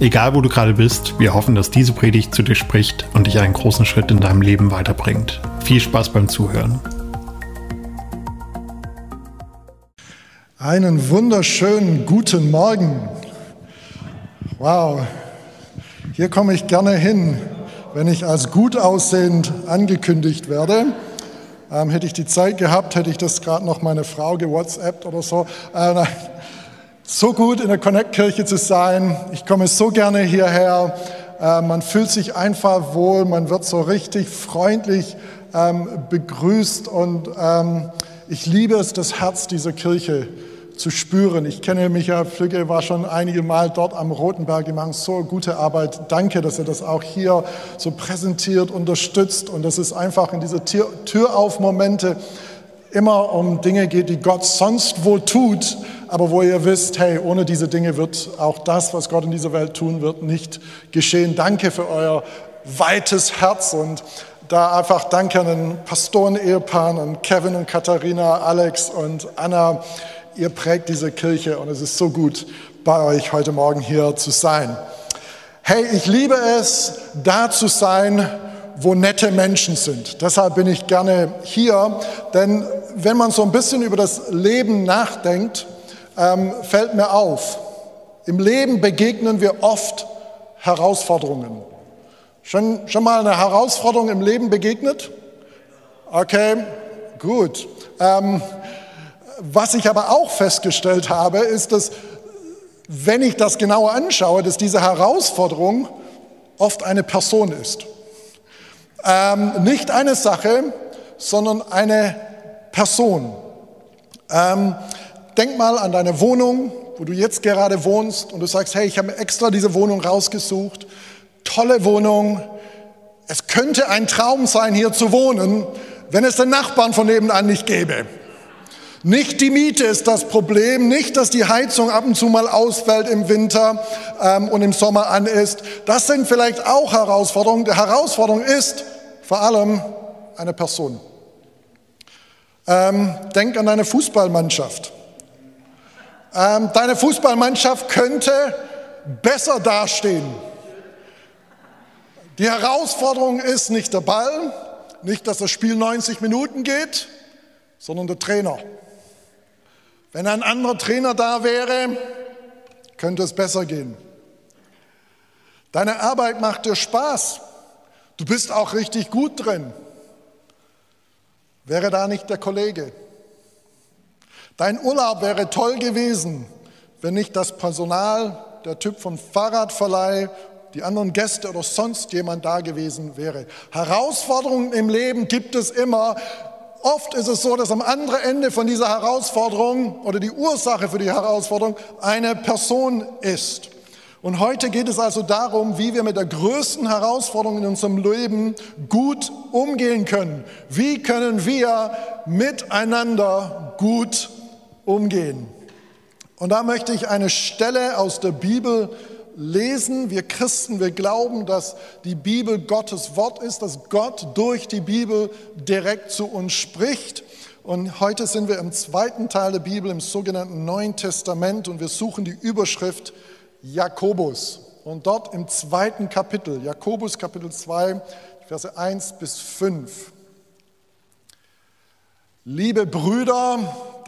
Egal wo du gerade bist, wir hoffen, dass diese Predigt zu dir spricht und dich einen großen Schritt in deinem Leben weiterbringt. Viel Spaß beim Zuhören. Einen wunderschönen guten Morgen. Wow, hier komme ich gerne hin, wenn ich als gut aussehend angekündigt werde. Ähm, hätte ich die Zeit gehabt, hätte ich das gerade noch meine Frau gewhatsappt oder so. Äh, so gut in der Connect-Kirche zu sein. Ich komme so gerne hierher. Äh, man fühlt sich einfach wohl, man wird so richtig freundlich ähm, begrüßt und ähm, ich liebe es, das Herz dieser Kirche zu spüren. Ich kenne Michael Flügge, war schon einige Mal dort am Rotenberg, die machen so gute Arbeit. Danke, dass er das auch hier so präsentiert, unterstützt und dass es einfach in diese Tür, Tür auf Momente immer um Dinge geht, die Gott sonst wohl tut, aber wo ihr wisst, hey, ohne diese Dinge wird auch das, was Gott in dieser Welt tun wird, nicht geschehen. Danke für euer weites Herz und da einfach danke an den Pastoren-Ehepaaren, an Kevin und Katharina, Alex und Anna. Ihr prägt diese Kirche und es ist so gut, bei euch heute Morgen hier zu sein. Hey, ich liebe es, da zu sein, wo nette Menschen sind. Deshalb bin ich gerne hier, denn wenn man so ein bisschen über das Leben nachdenkt, ähm, fällt mir auf, im Leben begegnen wir oft Herausforderungen. Schon, schon mal eine Herausforderung im Leben begegnet? Okay, gut. Ähm, was ich aber auch festgestellt habe, ist, dass wenn ich das genauer anschaue, dass diese Herausforderung oft eine Person ist. Ähm, nicht eine Sache, sondern eine Person. Ähm, denk mal an deine Wohnung, wo du jetzt gerade wohnst und du sagst, hey, ich habe extra diese Wohnung rausgesucht. Tolle Wohnung. Es könnte ein Traum sein, hier zu wohnen, wenn es den Nachbarn von nebenan nicht gäbe. Nicht die Miete ist das Problem, nicht, dass die Heizung ab und zu mal ausfällt im Winter ähm, und im Sommer an ist. Das sind vielleicht auch Herausforderungen. Die Herausforderung ist vor allem eine Person. Ähm, denk an deine Fußballmannschaft. Ähm, deine Fußballmannschaft könnte besser dastehen. Die Herausforderung ist nicht der Ball, nicht, dass das Spiel 90 Minuten geht, sondern der Trainer. Wenn ein anderer Trainer da wäre, könnte es besser gehen. Deine Arbeit macht dir Spaß. Du bist auch richtig gut drin. Wäre da nicht der Kollege? Dein Urlaub wäre toll gewesen, wenn nicht das Personal, der Typ vom Fahrradverleih, die anderen Gäste oder sonst jemand da gewesen wäre. Herausforderungen im Leben gibt es immer. Oft ist es so, dass am anderen Ende von dieser Herausforderung oder die Ursache für die Herausforderung eine Person ist. Und heute geht es also darum, wie wir mit der größten Herausforderung in unserem Leben gut umgehen können. Wie können wir miteinander gut umgehen. Und da möchte ich eine Stelle aus der Bibel lesen. Wir Christen, wir glauben, dass die Bibel Gottes Wort ist, dass Gott durch die Bibel direkt zu uns spricht. Und heute sind wir im zweiten Teil der Bibel, im sogenannten Neuen Testament, und wir suchen die Überschrift Jakobus. Und dort im zweiten Kapitel, Jakobus Kapitel 2, Verse 1 bis 5. Liebe Brüder,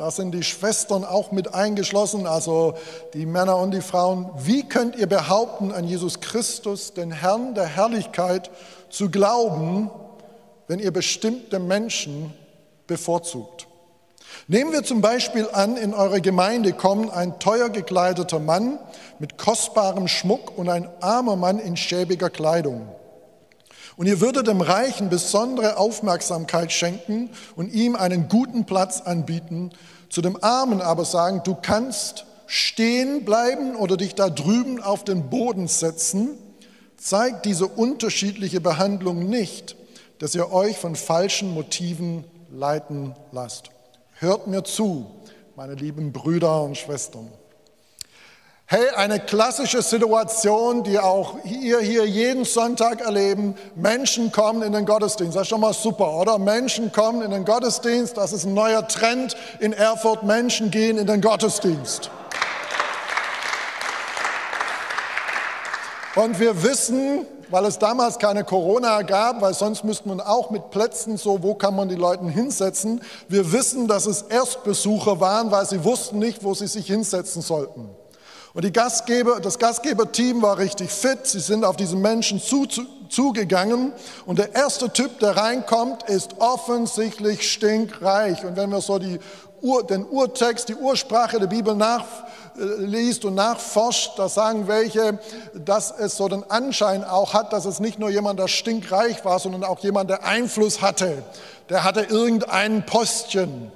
da sind die Schwestern auch mit eingeschlossen, also die Männer und die Frauen, wie könnt ihr behaupten, an Jesus Christus, den Herrn der Herrlichkeit, zu glauben, wenn ihr bestimmte Menschen bevorzugt? Nehmen wir zum Beispiel an, in eure Gemeinde kommen ein teuer gekleideter Mann mit kostbarem Schmuck und ein armer Mann in schäbiger Kleidung. Und ihr würdet dem Reichen besondere Aufmerksamkeit schenken und ihm einen guten Platz anbieten, zu dem Armen aber sagen, du kannst stehen bleiben oder dich da drüben auf den Boden setzen. Zeigt diese unterschiedliche Behandlung nicht, dass ihr euch von falschen Motiven leiten lasst. Hört mir zu, meine lieben Brüder und Schwestern. Hey, eine klassische Situation, die auch ihr hier jeden Sonntag erleben. Menschen kommen in den Gottesdienst. Das ist schon mal super, oder? Menschen kommen in den Gottesdienst. Das ist ein neuer Trend in Erfurt. Menschen gehen in den Gottesdienst. Und wir wissen, weil es damals keine Corona gab, weil sonst müsste man auch mit Plätzen so, wo kann man die Leute hinsetzen. Wir wissen, dass es Erstbesucher waren, weil sie wussten nicht, wo sie sich hinsetzen sollten. Und die Gastgeber, das Gastgeberteam war richtig fit. Sie sind auf diesen Menschen zu, zu, zugegangen. Und der erste Typ, der reinkommt, ist offensichtlich stinkreich. Und wenn wir so die Ur, den Urtext, die Ursprache der Bibel nachliest und nachforscht, da sagen welche, dass es so den Anschein auch hat, dass es nicht nur jemand, der stinkreich war, sondern auch jemand, der Einfluss hatte. Der hatte irgendeinen Postchen.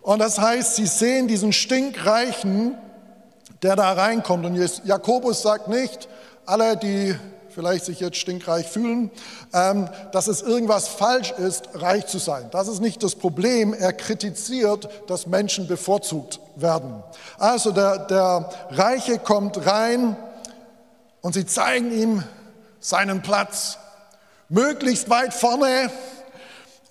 Und das heißt, sie sehen diesen stinkreichen der da reinkommt. Und Jakobus sagt nicht, alle, die vielleicht sich jetzt stinkreich fühlen, ähm, dass es irgendwas falsch ist, reich zu sein. Das ist nicht das Problem. Er kritisiert, dass Menschen bevorzugt werden. Also der, der Reiche kommt rein und sie zeigen ihm seinen Platz. Möglichst weit vorne,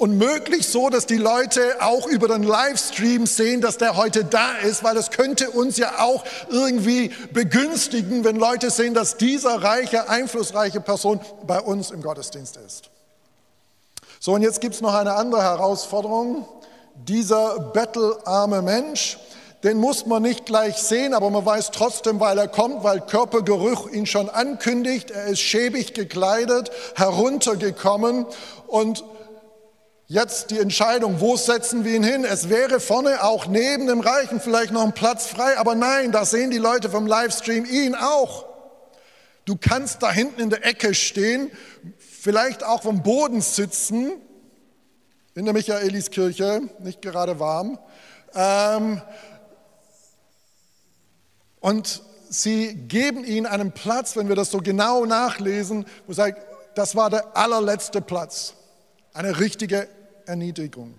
und möglich so, dass die Leute auch über den Livestream sehen, dass der heute da ist, weil es könnte uns ja auch irgendwie begünstigen, wenn Leute sehen, dass dieser reiche, einflussreiche Person bei uns im Gottesdienst ist. So, und jetzt gibt es noch eine andere Herausforderung. Dieser bettelarme Mensch, den muss man nicht gleich sehen, aber man weiß trotzdem, weil er kommt, weil Körpergeruch ihn schon ankündigt. Er ist schäbig gekleidet, heruntergekommen und Jetzt die Entscheidung, wo setzen wir ihn hin? Es wäre vorne auch neben dem Reichen vielleicht noch ein Platz frei, aber nein, da sehen die Leute vom Livestream ihn auch. Du kannst da hinten in der Ecke stehen, vielleicht auch vom Boden sitzen, in der Michaeliskirche, nicht gerade warm. Ähm, und sie geben ihnen einen Platz, wenn wir das so genau nachlesen, wo sagt, das war der allerletzte Platz. Eine richtige Erniedrigung.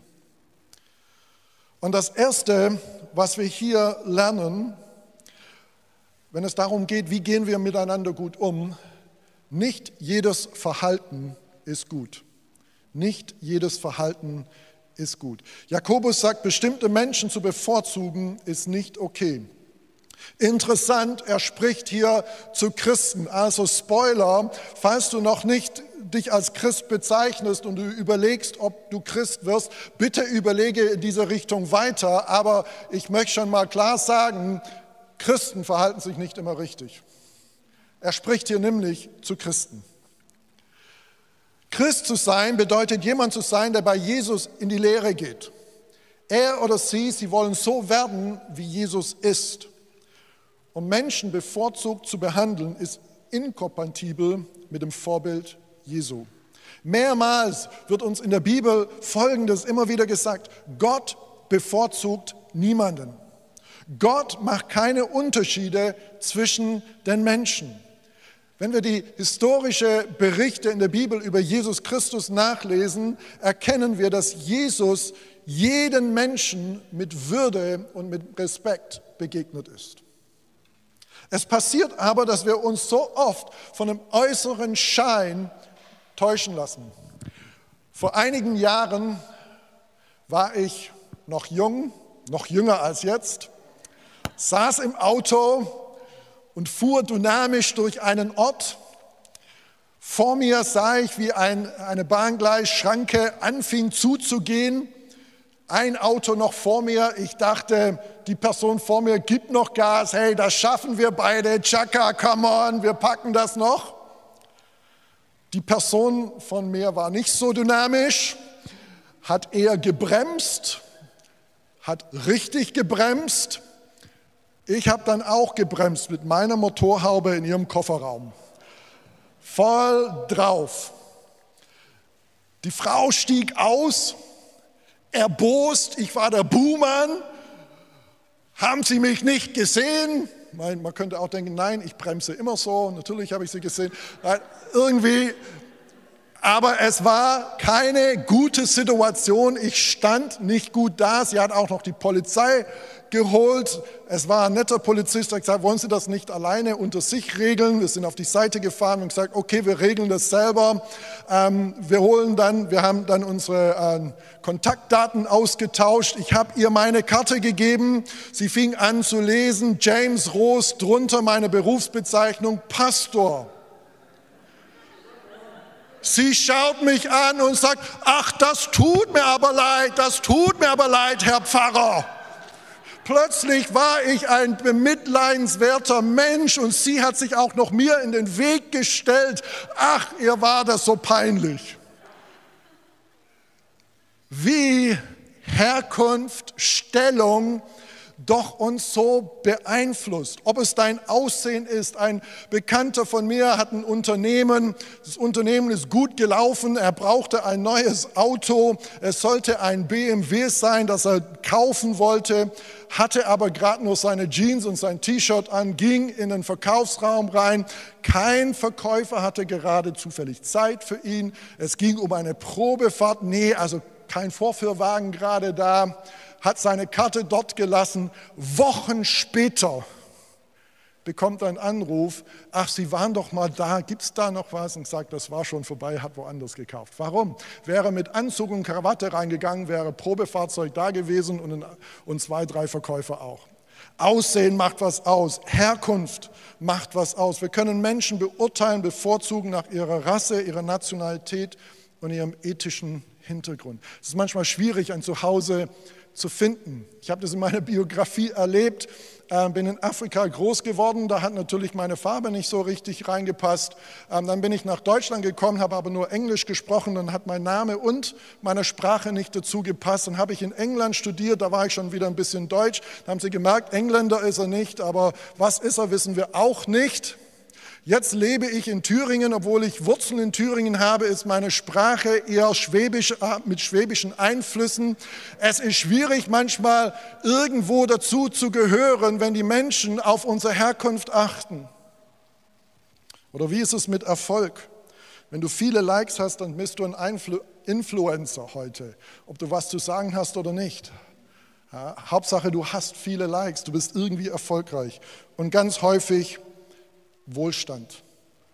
Und das Erste, was wir hier lernen, wenn es darum geht, wie gehen wir miteinander gut um, nicht jedes Verhalten ist gut. Nicht jedes Verhalten ist gut. Jakobus sagt, bestimmte Menschen zu bevorzugen ist nicht okay. Interessant, er spricht hier zu Christen. Also Spoiler, falls du noch nicht dich als Christ bezeichnest und du überlegst, ob du Christ wirst, bitte überlege in diese Richtung weiter. Aber ich möchte schon mal klar sagen, Christen verhalten sich nicht immer richtig. Er spricht hier nämlich zu Christen. Christ zu sein bedeutet jemand zu sein, der bei Jesus in die Lehre geht. Er oder sie, sie wollen so werden, wie Jesus ist. Und Menschen bevorzugt zu behandeln, ist inkompatibel mit dem Vorbild Jesu. Mehrmals wird uns in der Bibel Folgendes immer wieder gesagt. Gott bevorzugt niemanden. Gott macht keine Unterschiede zwischen den Menschen. Wenn wir die historischen Berichte in der Bibel über Jesus Christus nachlesen, erkennen wir, dass Jesus jeden Menschen mit Würde und mit Respekt begegnet ist. Es passiert aber, dass wir uns so oft von dem äußeren Schein täuschen lassen. Vor einigen Jahren war ich noch jung, noch jünger als jetzt, saß im Auto und fuhr dynamisch durch einen Ort. Vor mir sah ich, wie ein, eine Bahngleisschranke anfing zuzugehen. Ein Auto noch vor mir. Ich dachte, die Person vor mir gibt noch Gas. Hey, das schaffen wir beide. Chaka, come on, wir packen das noch. Die Person von mir war nicht so dynamisch, hat eher gebremst, hat richtig gebremst. Ich habe dann auch gebremst mit meiner Motorhaube in ihrem Kofferraum. Voll drauf. Die Frau stieg aus, erbost, ich war der Buhmann. Haben Sie mich nicht gesehen? Man könnte auch denken, nein, ich bremse immer so. Natürlich habe ich sie gesehen. Irgendwie Aber es war keine gute Situation. Ich stand nicht gut da. Sie hat auch noch die Polizei geholt. Es war ein netter Polizist, der gesagt, wollen Sie das nicht alleine unter sich regeln? Wir sind auf die Seite gefahren und gesagt, okay, wir regeln das selber. Ähm, wir holen dann, wir haben dann unsere äh, Kontaktdaten ausgetauscht. Ich habe ihr meine Karte gegeben. Sie fing an zu lesen, James Roos, drunter meine Berufsbezeichnung, Pastor. Sie schaut mich an und sagt, ach, das tut mir aber leid, das tut mir aber leid, Herr Pfarrer. Plötzlich war ich ein bemitleidenswerter Mensch und sie hat sich auch noch mir in den Weg gestellt. Ach, ihr war das so peinlich. Wie Herkunft, Stellung, doch uns so beeinflusst. Ob es dein Aussehen ist. Ein Bekannter von mir hat ein Unternehmen. Das Unternehmen ist gut gelaufen. Er brauchte ein neues Auto. Es sollte ein BMW sein, das er kaufen wollte, hatte aber gerade nur seine Jeans und sein T-Shirt an, ging in den Verkaufsraum rein. Kein Verkäufer hatte gerade zufällig Zeit für ihn. Es ging um eine Probefahrt. Nee, also kein Vorführwagen gerade da hat seine Karte dort gelassen. Wochen später bekommt einen Anruf, ach, Sie waren doch mal da, gibt es da noch was? Und sagt, das war schon vorbei, hat woanders gekauft. Warum? Wäre mit Anzug und Krawatte reingegangen, wäre Probefahrzeug da gewesen und, und zwei, drei Verkäufer auch. Aussehen macht was aus, Herkunft macht was aus. Wir können Menschen beurteilen, bevorzugen nach ihrer Rasse, ihrer Nationalität und ihrem ethischen Hintergrund. Es ist manchmal schwierig, ein Zuhause zu finden. Ich habe das in meiner Biografie erlebt, äh, bin in Afrika groß geworden, da hat natürlich meine Farbe nicht so richtig reingepasst. Ähm, dann bin ich nach Deutschland gekommen, habe aber nur Englisch gesprochen, dann hat mein Name und meine Sprache nicht dazu gepasst. Dann habe ich in England studiert, da war ich schon wieder ein bisschen Deutsch. Da haben sie gemerkt, Engländer ist er nicht, aber was ist er, wissen wir auch nicht. Jetzt lebe ich in Thüringen, obwohl ich Wurzeln in Thüringen habe, ist meine Sprache eher schwäbisch, äh, mit schwäbischen Einflüssen. Es ist schwierig manchmal irgendwo dazu zu gehören, wenn die Menschen auf unsere Herkunft achten. Oder wie ist es mit Erfolg? Wenn du viele Likes hast, dann bist du ein Influ Influencer heute, ob du was zu sagen hast oder nicht. Ja, Hauptsache, du hast viele Likes, du bist irgendwie erfolgreich. Und ganz häufig Wohlstand.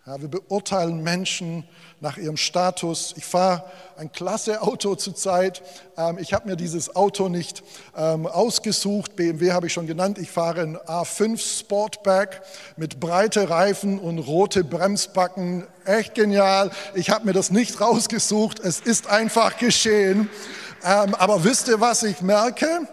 Ja, wir beurteilen Menschen nach ihrem Status. Ich fahre ein klasse Auto zurzeit. Ähm, ich habe mir dieses Auto nicht ähm, ausgesucht. BMW habe ich schon genannt. Ich fahre ein A5 Sportback mit breite Reifen und rote Bremsbacken. Echt genial. Ich habe mir das nicht rausgesucht. Es ist einfach geschehen. Ähm, aber wisst ihr, was ich merke?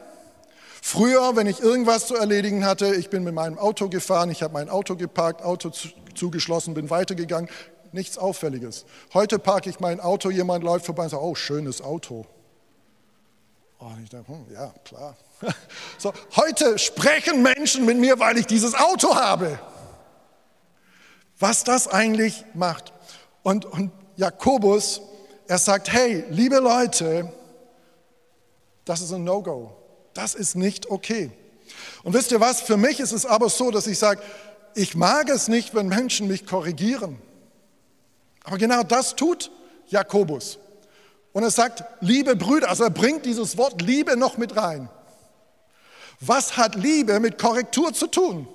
Früher, wenn ich irgendwas zu erledigen hatte, ich bin mit meinem Auto gefahren, ich habe mein Auto geparkt, Auto zugeschlossen, bin weitergegangen, nichts Auffälliges. Heute parke ich mein Auto, jemand läuft vorbei und sagt, oh, schönes Auto. Oh, ich denke, hm, ja, klar. So, heute sprechen Menschen mit mir, weil ich dieses Auto habe. Was das eigentlich macht. Und, und Jakobus, er sagt, hey, liebe Leute, das ist ein No-Go. Das ist nicht okay. Und wisst ihr was? Für mich ist es aber so, dass ich sage, ich mag es nicht, wenn Menschen mich korrigieren. Aber genau das tut Jakobus. Und er sagt, liebe Brüder, also er bringt dieses Wort Liebe noch mit rein. Was hat Liebe mit Korrektur zu tun?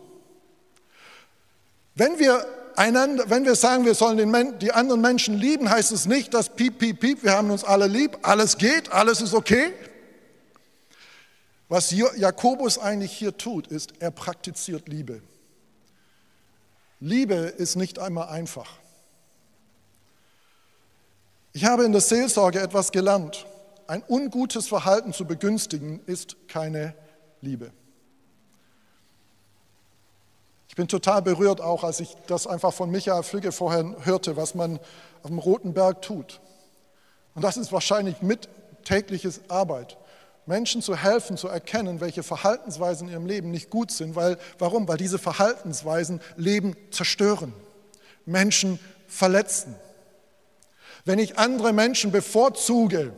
Wenn wir einander, wenn wir sagen, wir sollen den, die anderen Menschen lieben, heißt es nicht, dass piep, piep, piep, wir haben uns alle lieb, alles geht, alles ist okay. Was Jakobus eigentlich hier tut, ist, er praktiziert Liebe. Liebe ist nicht einmal einfach. Ich habe in der Seelsorge etwas gelernt. Ein ungutes Verhalten zu begünstigen ist keine Liebe. Ich bin total berührt auch, als ich das einfach von Michael Flügge vorher hörte, was man auf dem Roten Berg tut. Und das ist wahrscheinlich mit tägliches Arbeit. Menschen zu helfen, zu erkennen, welche Verhaltensweisen in ihrem Leben nicht gut sind. Weil, warum? Weil diese Verhaltensweisen Leben zerstören, Menschen verletzen. Wenn ich andere Menschen bevorzuge,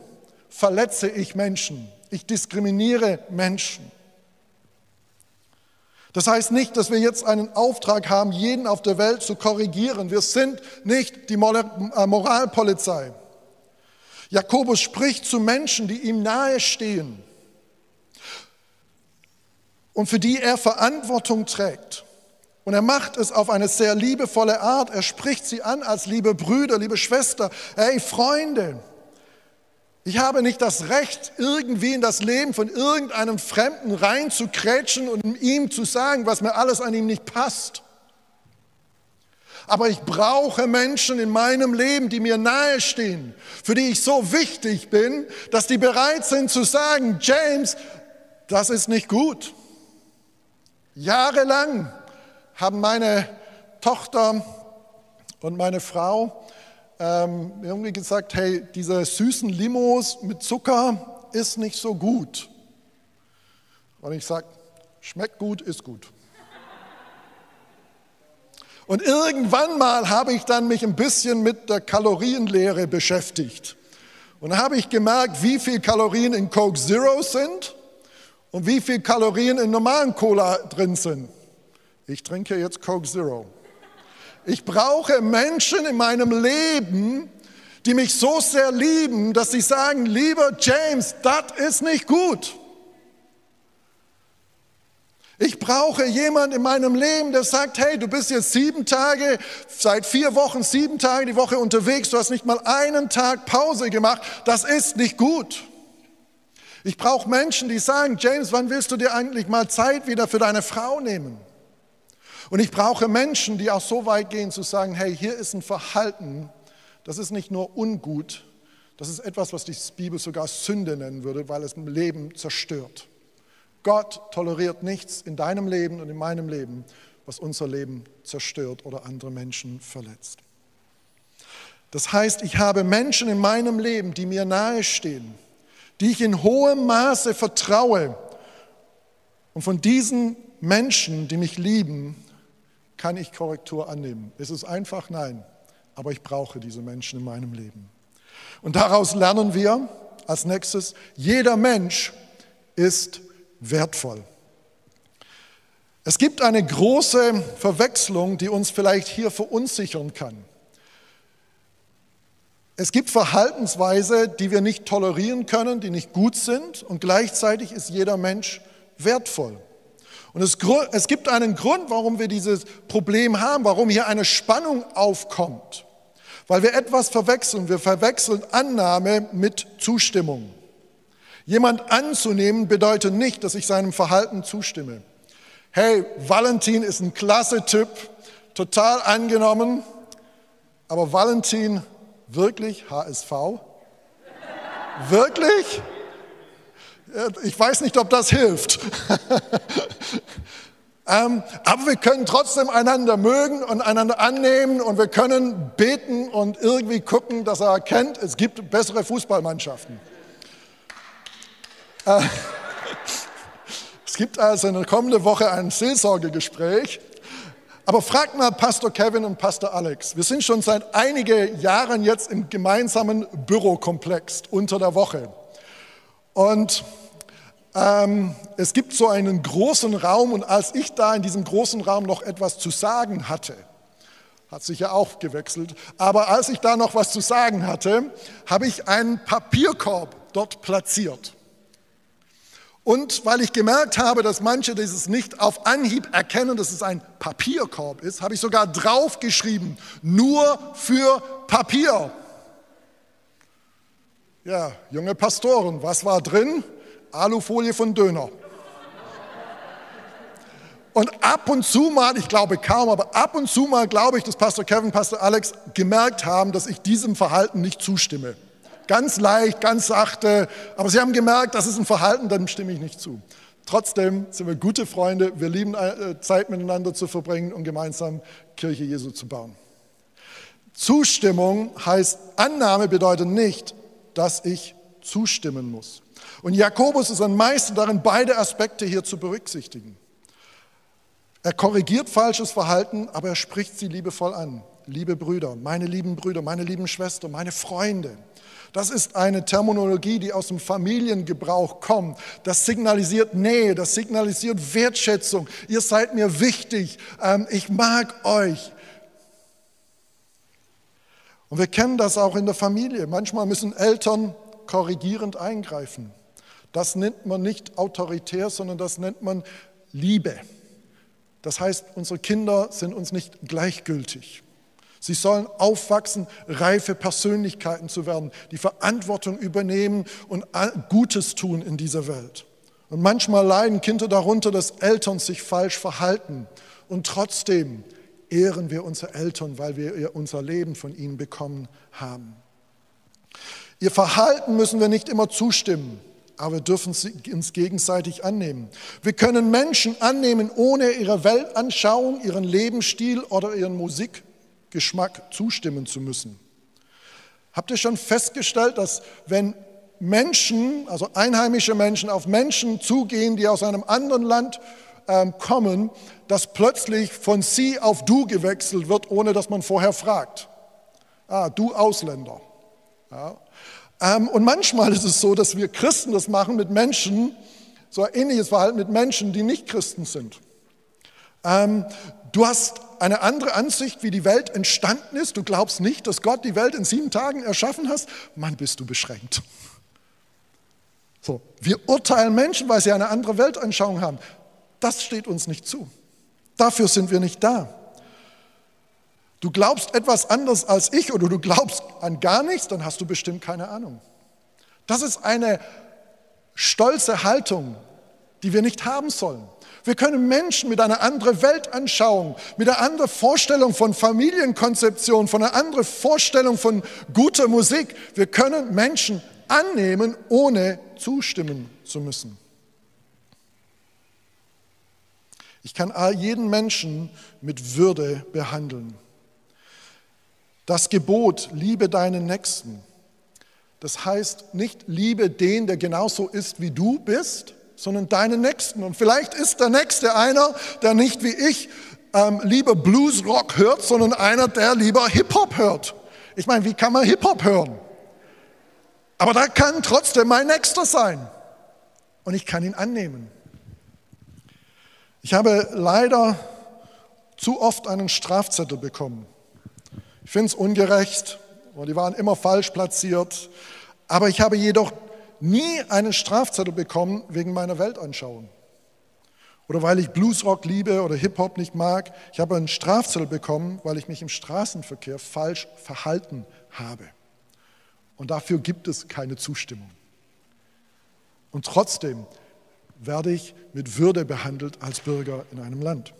verletze ich Menschen. Ich diskriminiere Menschen. Das heißt nicht, dass wir jetzt einen Auftrag haben, jeden auf der Welt zu korrigieren. Wir sind nicht die äh, Moralpolizei. Jakobus spricht zu Menschen, die ihm nahestehen und für die er Verantwortung trägt. Und er macht es auf eine sehr liebevolle Art. Er spricht sie an als liebe Brüder, liebe Schwester, hey Freunde. Ich habe nicht das Recht, irgendwie in das Leben von irgendeinem Fremden reinzukrätschen und ihm zu sagen, was mir alles an ihm nicht passt. Aber ich brauche Menschen in meinem Leben, die mir nahestehen, für die ich so wichtig bin, dass die bereit sind zu sagen, James, das ist nicht gut. Jahrelang haben meine Tochter und meine Frau ähm, irgendwie gesagt, hey, diese süßen Limos mit Zucker ist nicht so gut. Und ich sage, schmeckt gut, ist gut. Und irgendwann mal habe ich dann mich ein bisschen mit der Kalorienlehre beschäftigt. Und da habe ich gemerkt, wie viel Kalorien in Coke Zero sind und wie viel Kalorien in normalen Cola drin sind. Ich trinke jetzt Coke Zero. Ich brauche Menschen in meinem Leben, die mich so sehr lieben, dass sie sagen, lieber James, das ist nicht gut. Ich brauche jemanden in meinem Leben, der sagt, hey, du bist jetzt sieben Tage, seit vier Wochen, sieben Tage die Woche unterwegs, du hast nicht mal einen Tag Pause gemacht, das ist nicht gut. Ich brauche Menschen, die sagen, James, wann willst du dir eigentlich mal Zeit wieder für deine Frau nehmen? Und ich brauche Menschen, die auch so weit gehen zu sagen, hey, hier ist ein Verhalten, das ist nicht nur ungut, das ist etwas, was die Bibel sogar Sünde nennen würde, weil es im Leben zerstört. Gott toleriert nichts in deinem Leben und in meinem Leben, was unser Leben zerstört oder andere Menschen verletzt. Das heißt, ich habe Menschen in meinem Leben, die mir nahestehen, die ich in hohem Maße vertraue. Und von diesen Menschen, die mich lieben, kann ich Korrektur annehmen? Ist es einfach? Nein. Aber ich brauche diese Menschen in meinem Leben. Und daraus lernen wir als nächstes, jeder Mensch ist wertvoll. Es gibt eine große Verwechslung, die uns vielleicht hier verunsichern kann. Es gibt Verhaltensweise, die wir nicht tolerieren können, die nicht gut sind und gleichzeitig ist jeder Mensch wertvoll. Und es, es gibt einen Grund, warum wir dieses Problem haben, warum hier eine Spannung aufkommt. Weil wir etwas verwechseln. Wir verwechseln Annahme mit Zustimmung. Jemand anzunehmen bedeutet nicht, dass ich seinem Verhalten zustimme. Hey, Valentin ist ein klasse Typ, total angenommen, aber Valentin wirklich HSV? Wirklich? Ich weiß nicht, ob das hilft. ähm, aber wir können trotzdem einander mögen und einander annehmen und wir können beten und irgendwie gucken, dass er erkennt, es gibt bessere Fußballmannschaften. Äh, es gibt also in der kommenden Woche ein Seelsorgegespräch. Aber fragt mal Pastor Kevin und Pastor Alex. Wir sind schon seit einigen Jahren jetzt im gemeinsamen Bürokomplex unter der Woche. Und ähm, es gibt so einen großen Raum und als ich da in diesem großen Raum noch etwas zu sagen hatte, hat sich ja auch gewechselt, aber als ich da noch was zu sagen hatte, habe ich einen Papierkorb dort platziert. Und weil ich gemerkt habe, dass manche dieses nicht auf Anhieb erkennen, dass es ein Papierkorb ist, habe ich sogar draufgeschrieben, nur für Papier. Ja, junge Pastoren, was war drin? Alufolie von Döner. Und ab und zu mal, ich glaube kaum, aber ab und zu mal glaube ich, dass Pastor Kevin, Pastor Alex gemerkt haben, dass ich diesem Verhalten nicht zustimme. Ganz leicht, ganz sachte, aber sie haben gemerkt, das ist ein Verhalten, dann stimme ich nicht zu. Trotzdem sind wir gute Freunde, wir lieben äh, Zeit miteinander zu verbringen und gemeinsam Kirche Jesu zu bauen. Zustimmung heißt, Annahme bedeutet nicht, dass ich zustimmen muss. Und Jakobus ist ein Meister darin, beide Aspekte hier zu berücksichtigen. Er korrigiert falsches Verhalten, aber er spricht sie liebevoll an. Liebe Brüder, meine lieben Brüder, meine lieben Schwestern, meine Freunde. Das ist eine Terminologie, die aus dem Familiengebrauch kommt. Das signalisiert Nähe, das signalisiert Wertschätzung. Ihr seid mir wichtig, ähm, ich mag euch. Und wir kennen das auch in der Familie. Manchmal müssen Eltern korrigierend eingreifen. Das nennt man nicht autoritär, sondern das nennt man Liebe. Das heißt, unsere Kinder sind uns nicht gleichgültig. Sie sollen aufwachsen, reife Persönlichkeiten zu werden, die Verantwortung übernehmen und Gutes tun in dieser Welt. Und manchmal leiden Kinder darunter, dass Eltern sich falsch verhalten. Und trotzdem ehren wir unsere Eltern, weil wir unser Leben von ihnen bekommen haben. Ihr Verhalten müssen wir nicht immer zustimmen, aber wir dürfen uns gegenseitig annehmen. Wir können Menschen annehmen, ohne ihre Weltanschauung, ihren Lebensstil oder ihren Musik Geschmack zustimmen zu müssen. Habt ihr schon festgestellt, dass wenn Menschen, also einheimische Menschen, auf Menschen zugehen, die aus einem anderen Land ähm, kommen, dass plötzlich von sie auf du gewechselt wird, ohne dass man vorher fragt. Ah, du Ausländer. Ja. Ähm, und manchmal ist es so, dass wir Christen das machen mit Menschen, so ein ähnliches Verhalten mit Menschen, die nicht Christen sind. Ähm, du hast eine andere Ansicht, wie die Welt entstanden ist. Du glaubst nicht, dass Gott die Welt in sieben Tagen erschaffen hat. Mann, bist du beschränkt. So, wir urteilen Menschen, weil sie eine andere Weltanschauung haben. Das steht uns nicht zu. Dafür sind wir nicht da. Du glaubst etwas anders als ich oder du glaubst an gar nichts, dann hast du bestimmt keine Ahnung. Das ist eine stolze Haltung, die wir nicht haben sollen. Wir können Menschen mit einer anderen Weltanschauung, mit einer anderen Vorstellung von Familienkonzeption, von einer anderen Vorstellung von guter Musik, wir können Menschen annehmen, ohne zustimmen zu müssen. Ich kann jeden Menschen mit Würde behandeln. Das Gebot, liebe deinen Nächsten, das heißt nicht, liebe den, der genauso ist, wie du bist, sondern deinen Nächsten. Und vielleicht ist der Nächste einer, der nicht wie ich ähm, lieber Bluesrock hört, sondern einer, der lieber Hip-Hop hört. Ich meine, wie kann man Hip-Hop hören? Aber da kann trotzdem mein Nächster sein. Und ich kann ihn annehmen. Ich habe leider zu oft einen Strafzettel bekommen. Ich finde es ungerecht, die waren immer falsch platziert. Aber ich habe jedoch nie einen Strafzettel bekommen wegen meiner Weltanschauung. Oder weil ich Bluesrock liebe oder Hip-Hop nicht mag. Ich habe einen Strafzettel bekommen, weil ich mich im Straßenverkehr falsch verhalten habe. Und dafür gibt es keine Zustimmung. Und trotzdem werde ich mit Würde behandelt als Bürger in einem Land.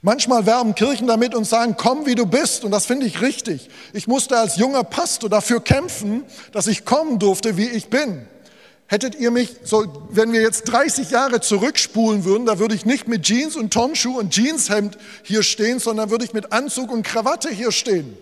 Manchmal werben Kirchen damit und sagen, komm wie du bist. Und das finde ich richtig. Ich musste als junger Pastor dafür kämpfen, dass ich kommen durfte, wie ich bin. Hättet ihr mich, so, wenn wir jetzt 30 Jahre zurückspulen würden, da würde ich nicht mit Jeans und Turnschuh und Jeanshemd hier stehen, sondern würde ich mit Anzug und Krawatte hier stehen.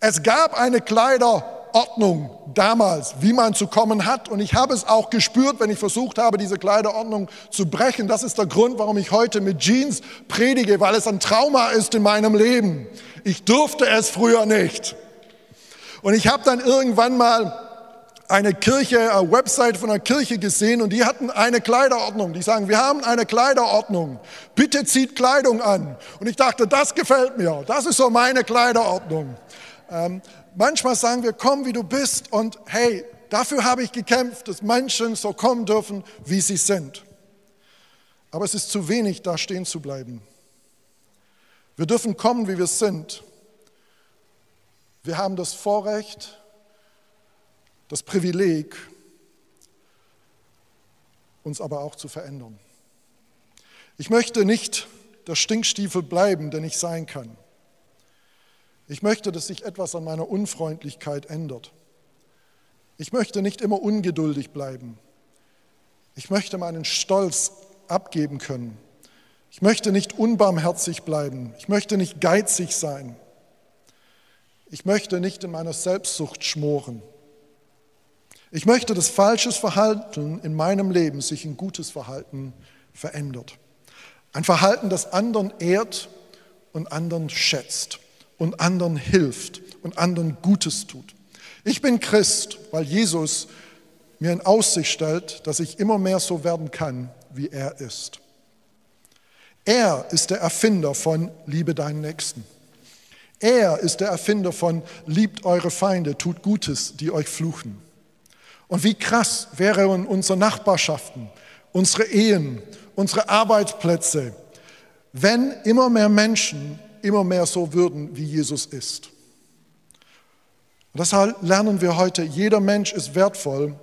Es gab eine Kleider, Ordnung damals, wie man zu kommen hat. Und ich habe es auch gespürt, wenn ich versucht habe, diese Kleiderordnung zu brechen. Das ist der Grund, warum ich heute mit Jeans predige, weil es ein Trauma ist in meinem Leben. Ich durfte es früher nicht. Und ich habe dann irgendwann mal eine Kirche, eine Website von einer Kirche gesehen und die hatten eine Kleiderordnung. Die sagen, wir haben eine Kleiderordnung. Bitte zieht Kleidung an. Und ich dachte, das gefällt mir. Das ist so meine Kleiderordnung. Ähm, manchmal sagen wir, komm wie du bist und hey, dafür habe ich gekämpft, dass Menschen so kommen dürfen, wie sie sind. Aber es ist zu wenig, da stehen zu bleiben. Wir dürfen kommen, wie wir sind. Wir haben das Vorrecht, das Privileg, uns aber auch zu verändern. Ich möchte nicht der Stinkstiefel bleiben, den ich sein kann. Ich möchte, dass sich etwas an meiner Unfreundlichkeit ändert. Ich möchte nicht immer ungeduldig bleiben. Ich möchte meinen Stolz abgeben können. Ich möchte nicht unbarmherzig bleiben. Ich möchte nicht geizig sein. Ich möchte nicht in meiner Selbstsucht schmoren. Ich möchte, dass falsches Verhalten in meinem Leben sich in gutes Verhalten verändert. Ein Verhalten, das anderen ehrt und anderen schätzt und anderen hilft und anderen Gutes tut. Ich bin Christ, weil Jesus mir in Aussicht stellt, dass ich immer mehr so werden kann, wie er ist. Er ist der Erfinder von Liebe deinen Nächsten. Er ist der Erfinder von Liebt eure Feinde, tut Gutes, die euch fluchen. Und wie krass wären unsere Nachbarschaften, unsere Ehen, unsere Arbeitsplätze, wenn immer mehr Menschen immer mehr so würden, wie Jesus ist. Und deshalb lernen wir heute, jeder Mensch ist wertvoll,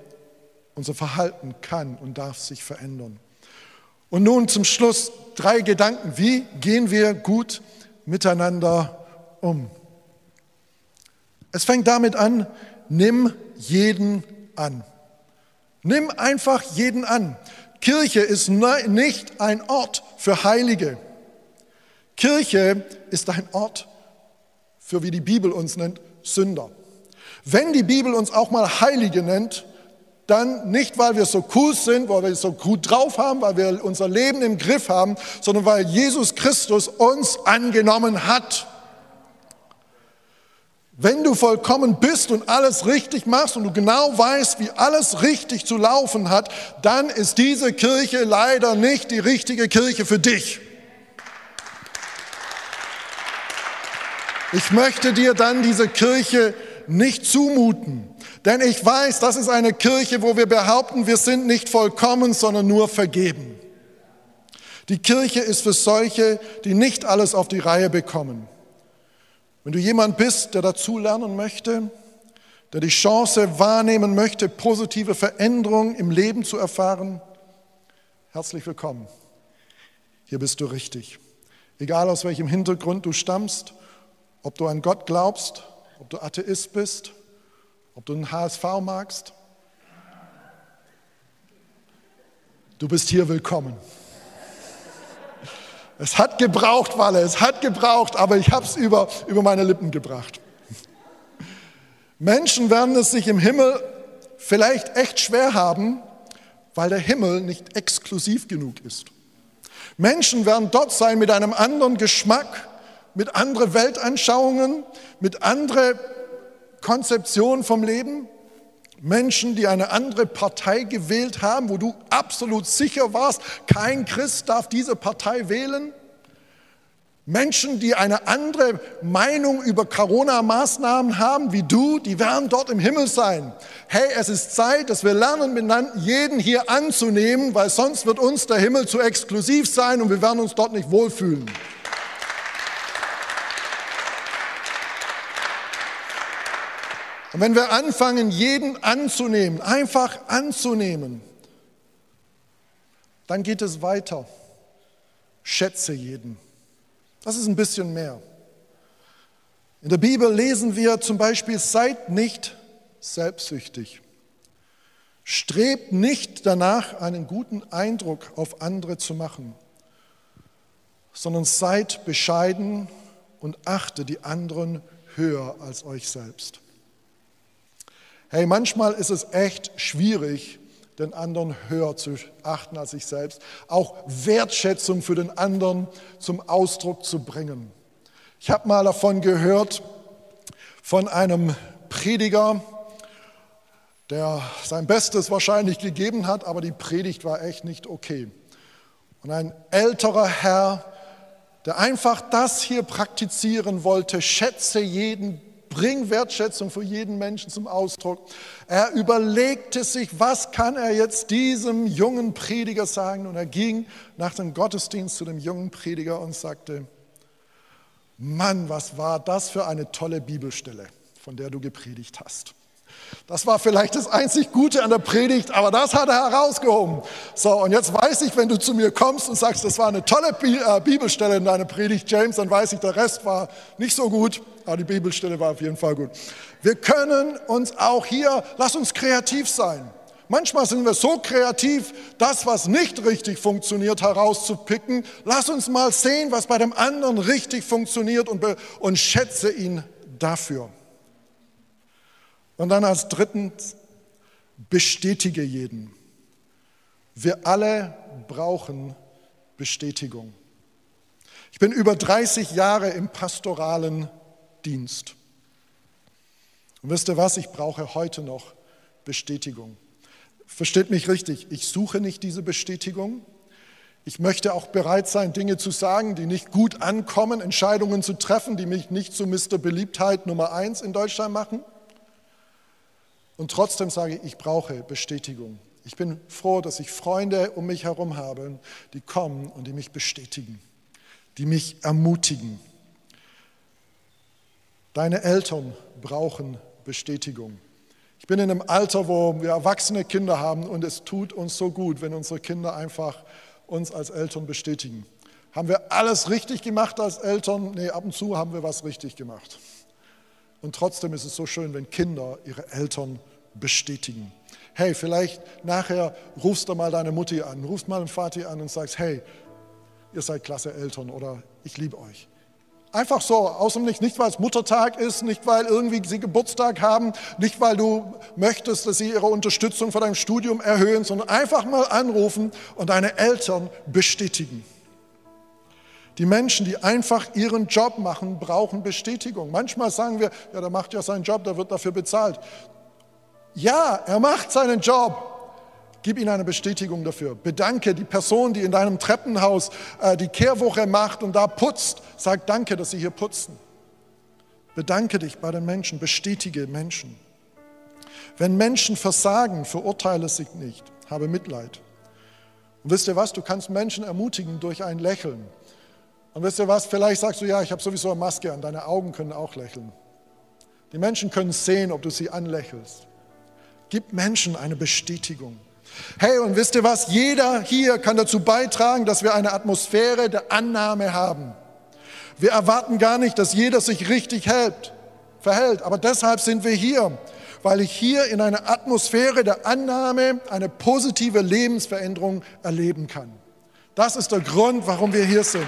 unser Verhalten kann und darf sich verändern. Und nun zum Schluss drei Gedanken. Wie gehen wir gut miteinander um? Es fängt damit an, nimm jeden an. Nimm einfach jeden an. Kirche ist nicht ein Ort für Heilige. Kirche ist ein Ort für, wie die Bibel uns nennt, Sünder. Wenn die Bibel uns auch mal Heilige nennt, dann nicht, weil wir so cool sind, weil wir so gut drauf haben, weil wir unser Leben im Griff haben, sondern weil Jesus Christus uns angenommen hat. Wenn du vollkommen bist und alles richtig machst und du genau weißt, wie alles richtig zu laufen hat, dann ist diese Kirche leider nicht die richtige Kirche für dich. Ich möchte dir dann diese Kirche nicht zumuten. Denn ich weiß, das ist eine Kirche, wo wir behaupten, wir sind nicht vollkommen, sondern nur vergeben. Die Kirche ist für solche, die nicht alles auf die Reihe bekommen. Wenn du jemand bist, der dazu lernen möchte, der die Chance wahrnehmen möchte, positive Veränderungen im Leben zu erfahren, herzlich willkommen. Hier bist du richtig. Egal aus welchem Hintergrund du stammst, ob du an Gott glaubst, ob du Atheist bist, ob du den HSV magst. Du bist hier willkommen. Es hat gebraucht, Walle, es hat gebraucht, aber ich habe es über, über meine Lippen gebracht. Menschen werden es sich im Himmel vielleicht echt schwer haben, weil der Himmel nicht exklusiv genug ist. Menschen werden dort sein mit einem anderen Geschmack, mit anderen Weltanschauungen, mit anderen Konzeptionen vom Leben. Menschen, die eine andere Partei gewählt haben, wo du absolut sicher warst, kein Christ darf diese Partei wählen. Menschen, die eine andere Meinung über Corona-Maßnahmen haben wie du, die werden dort im Himmel sein. Hey, es ist Zeit, dass wir lernen, jeden hier anzunehmen, weil sonst wird uns der Himmel zu exklusiv sein und wir werden uns dort nicht wohlfühlen. Und wenn wir anfangen, jeden anzunehmen, einfach anzunehmen, dann geht es weiter. Schätze jeden. Das ist ein bisschen mehr. In der Bibel lesen wir zum Beispiel, seid nicht selbstsüchtig. Strebt nicht danach, einen guten Eindruck auf andere zu machen, sondern seid bescheiden und achte die anderen höher als euch selbst. Hey, manchmal ist es echt schwierig, den anderen höher zu achten als sich selbst, auch Wertschätzung für den anderen zum Ausdruck zu bringen. Ich habe mal davon gehört, von einem Prediger, der sein Bestes wahrscheinlich gegeben hat, aber die Predigt war echt nicht okay. Und ein älterer Herr, der einfach das hier praktizieren wollte, schätze jeden Bring Wertschätzung für jeden Menschen zum Ausdruck. Er überlegte sich, was kann er jetzt diesem jungen Prediger sagen? Und er ging nach dem Gottesdienst zu dem jungen Prediger und sagte, Mann, was war das für eine tolle Bibelstelle, von der du gepredigt hast. Das war vielleicht das einzig Gute an der Predigt, aber das hat er herausgehoben. So, und jetzt weiß ich, wenn du zu mir kommst und sagst, das war eine tolle äh, Bibelstelle in deiner Predigt, James, dann weiß ich, der Rest war nicht so gut, aber die Bibelstelle war auf jeden Fall gut. Wir können uns auch hier, lass uns kreativ sein. Manchmal sind wir so kreativ, das, was nicht richtig funktioniert, herauszupicken. Lass uns mal sehen, was bei dem anderen richtig funktioniert und, und schätze ihn dafür. Und dann als drittens, bestätige jeden. Wir alle brauchen Bestätigung. Ich bin über 30 Jahre im pastoralen Dienst. Und wisst ihr was, ich brauche heute noch Bestätigung. Versteht mich richtig, ich suche nicht diese Bestätigung. Ich möchte auch bereit sein, Dinge zu sagen, die nicht gut ankommen, Entscheidungen zu treffen, die mich nicht zu Mr. Beliebtheit Nummer eins in Deutschland machen. Und trotzdem sage ich, ich brauche Bestätigung. Ich bin froh, dass ich Freunde um mich herum habe, die kommen und die mich bestätigen, die mich ermutigen. Deine Eltern brauchen Bestätigung. Ich bin in einem Alter, wo wir erwachsene Kinder haben und es tut uns so gut, wenn unsere Kinder einfach uns als Eltern bestätigen. Haben wir alles richtig gemacht als Eltern? Nee, ab und zu haben wir was richtig gemacht. Und trotzdem ist es so schön, wenn Kinder ihre Eltern bestätigen. Hey, vielleicht nachher rufst du mal deine Mutti an, rufst mal den Vati an und sagst, hey, ihr seid klasse Eltern oder ich liebe euch. Einfach so, aus dem. Nicht, weil es Muttertag ist, nicht, weil irgendwie sie Geburtstag haben, nicht, weil du möchtest, dass sie ihre Unterstützung für dein Studium erhöhen, sondern einfach mal anrufen und deine Eltern bestätigen. Die Menschen, die einfach ihren Job machen, brauchen Bestätigung. Manchmal sagen wir, ja, der macht ja seinen Job, der wird dafür bezahlt. Ja, er macht seinen Job. Gib ihnen eine Bestätigung dafür. Bedanke die Person, die in deinem Treppenhaus äh, die Kehrwoche macht und da putzt. Sag danke, dass sie hier putzen. Bedanke dich bei den Menschen, bestätige Menschen. Wenn Menschen versagen, verurteile sie nicht. Habe Mitleid. Und wisst ihr was? Du kannst Menschen ermutigen durch ein Lächeln. Und wisst ihr was? Vielleicht sagst du, ja, ich habe sowieso eine Maske an. Deine Augen können auch lächeln. Die Menschen können sehen, ob du sie anlächelst. Gib Menschen eine Bestätigung. Hey, und wisst ihr was? Jeder hier kann dazu beitragen, dass wir eine Atmosphäre der Annahme haben. Wir erwarten gar nicht, dass jeder sich richtig hält, verhält, aber deshalb sind wir hier, weil ich hier in einer Atmosphäre der Annahme eine positive Lebensveränderung erleben kann. Das ist der Grund, warum wir hier sind.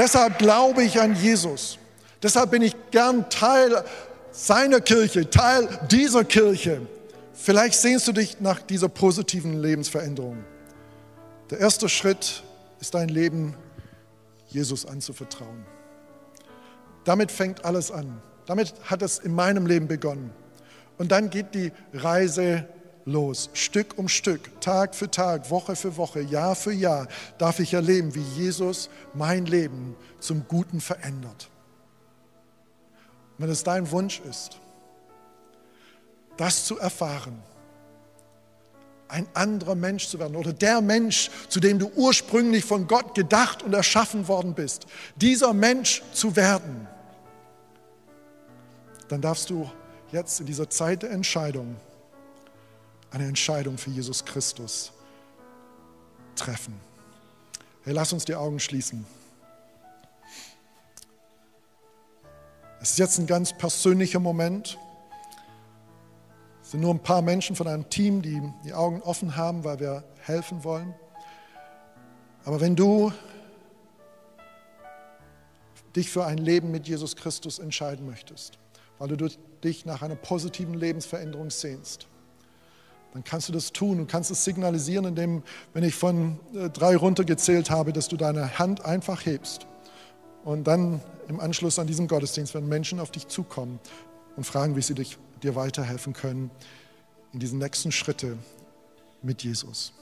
Deshalb glaube ich an Jesus. Deshalb bin ich gern Teil seiner Kirche, Teil dieser Kirche. Vielleicht sehnst du dich nach dieser positiven Lebensveränderung. Der erste Schritt ist dein Leben Jesus anzuvertrauen. Damit fängt alles an. Damit hat es in meinem Leben begonnen. Und dann geht die Reise los. Stück um Stück, Tag für Tag, Woche für Woche, Jahr für Jahr darf ich erleben, wie Jesus mein Leben zum Guten verändert wenn es dein Wunsch ist, das zu erfahren, ein anderer Mensch zu werden oder der Mensch, zu dem du ursprünglich von Gott gedacht und erschaffen worden bist, dieser Mensch zu werden, dann darfst du jetzt in dieser Zeit der Entscheidung eine Entscheidung für Jesus Christus treffen. Hey, lass uns die Augen schließen. Es ist jetzt ein ganz persönlicher Moment. Es sind nur ein paar Menschen von einem Team, die die Augen offen haben, weil wir helfen wollen. Aber wenn du dich für ein Leben mit Jesus Christus entscheiden möchtest, weil du dich nach einer positiven Lebensveränderung sehnst, dann kannst du das tun und kannst es signalisieren, indem, wenn ich von äh, drei runtergezählt habe, dass du deine Hand einfach hebst und dann im Anschluss an diesen Gottesdienst werden Menschen auf dich zukommen und fragen, wie sie dich, dir weiterhelfen können in diesen nächsten Schritte mit Jesus.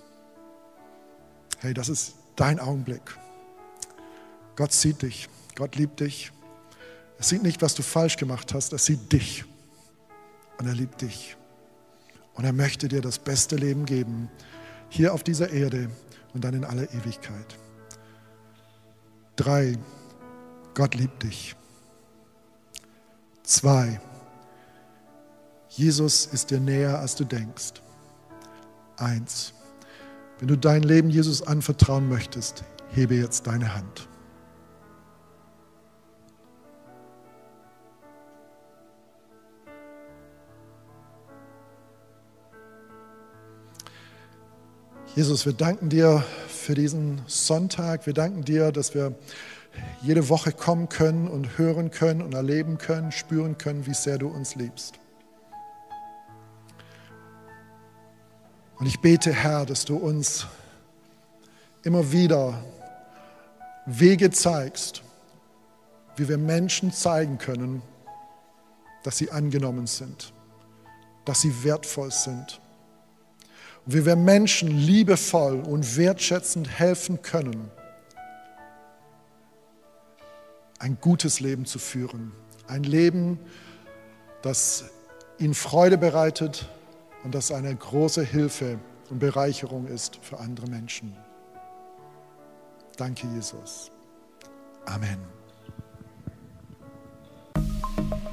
Hey, das ist dein Augenblick. Gott sieht dich, Gott liebt dich. Er sieht nicht, was du falsch gemacht hast, er sieht dich und er liebt dich. Und er möchte dir das beste Leben geben, hier auf dieser Erde und dann in aller Ewigkeit. Drei, Gott liebt dich. Zwei, Jesus ist dir näher, als du denkst. Eins, wenn du dein Leben Jesus anvertrauen möchtest, hebe jetzt deine Hand. Jesus, wir danken dir für diesen Sonntag. Wir danken dir, dass wir jede Woche kommen können und hören können und erleben können, spüren können, wie sehr du uns liebst. Und ich bete, Herr, dass du uns immer wieder Wege zeigst, wie wir Menschen zeigen können, dass sie angenommen sind, dass sie wertvoll sind. Wie wir Menschen liebevoll und wertschätzend helfen können, ein gutes Leben zu führen. Ein Leben, das ihnen Freude bereitet und das eine große Hilfe und Bereicherung ist für andere Menschen. Danke, Jesus. Amen.